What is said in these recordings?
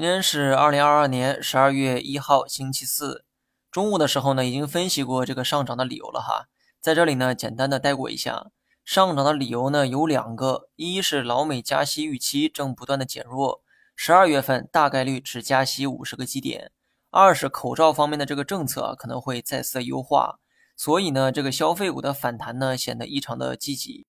今天是二零二二年十二月一号，星期四。中午的时候呢，已经分析过这个上涨的理由了哈，在这里呢，简单的带过一下。上涨的理由呢有两个，一是老美加息预期正不断的减弱，十二月份大概率只加息五十个基点；二是口罩方面的这个政策可能会再次优化，所以呢，这个消费股的反弹呢显得异常的积极。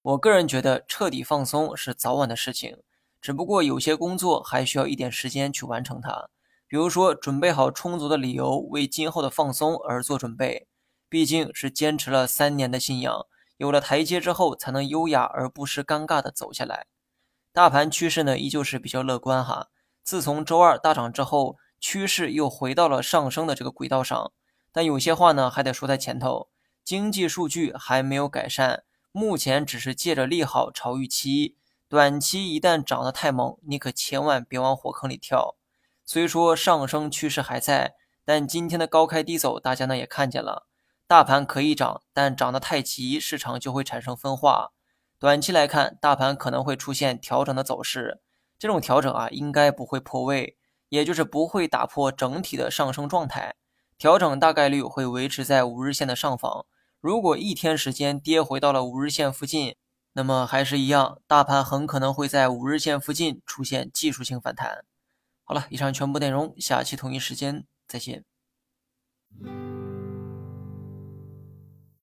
我个人觉得彻底放松是早晚的事情。只不过有些工作还需要一点时间去完成它，比如说准备好充足的理由为今后的放松而做准备。毕竟是坚持了三年的信仰，有了台阶之后才能优雅而不失尴尬的走下来。大盘趋势呢依旧是比较乐观哈。自从周二大涨之后，趋势又回到了上升的这个轨道上。但有些话呢还得说在前头，经济数据还没有改善，目前只是借着利好炒预期。短期一旦涨得太猛，你可千万别往火坑里跳。虽说上升趋势还在，但今天的高开低走，大家呢也看见了，大盘可以涨，但涨得太急，市场就会产生分化。短期来看，大盘可能会出现调整的走势，这种调整啊，应该不会破位，也就是不会打破整体的上升状态。调整大概率会维持在五日线的上方。如果一天时间跌回到了五日线附近，那么还是一样，大盘很可能会在五日线附近出现技术性反弹。好了，以上全部内容，下期同一时间再见。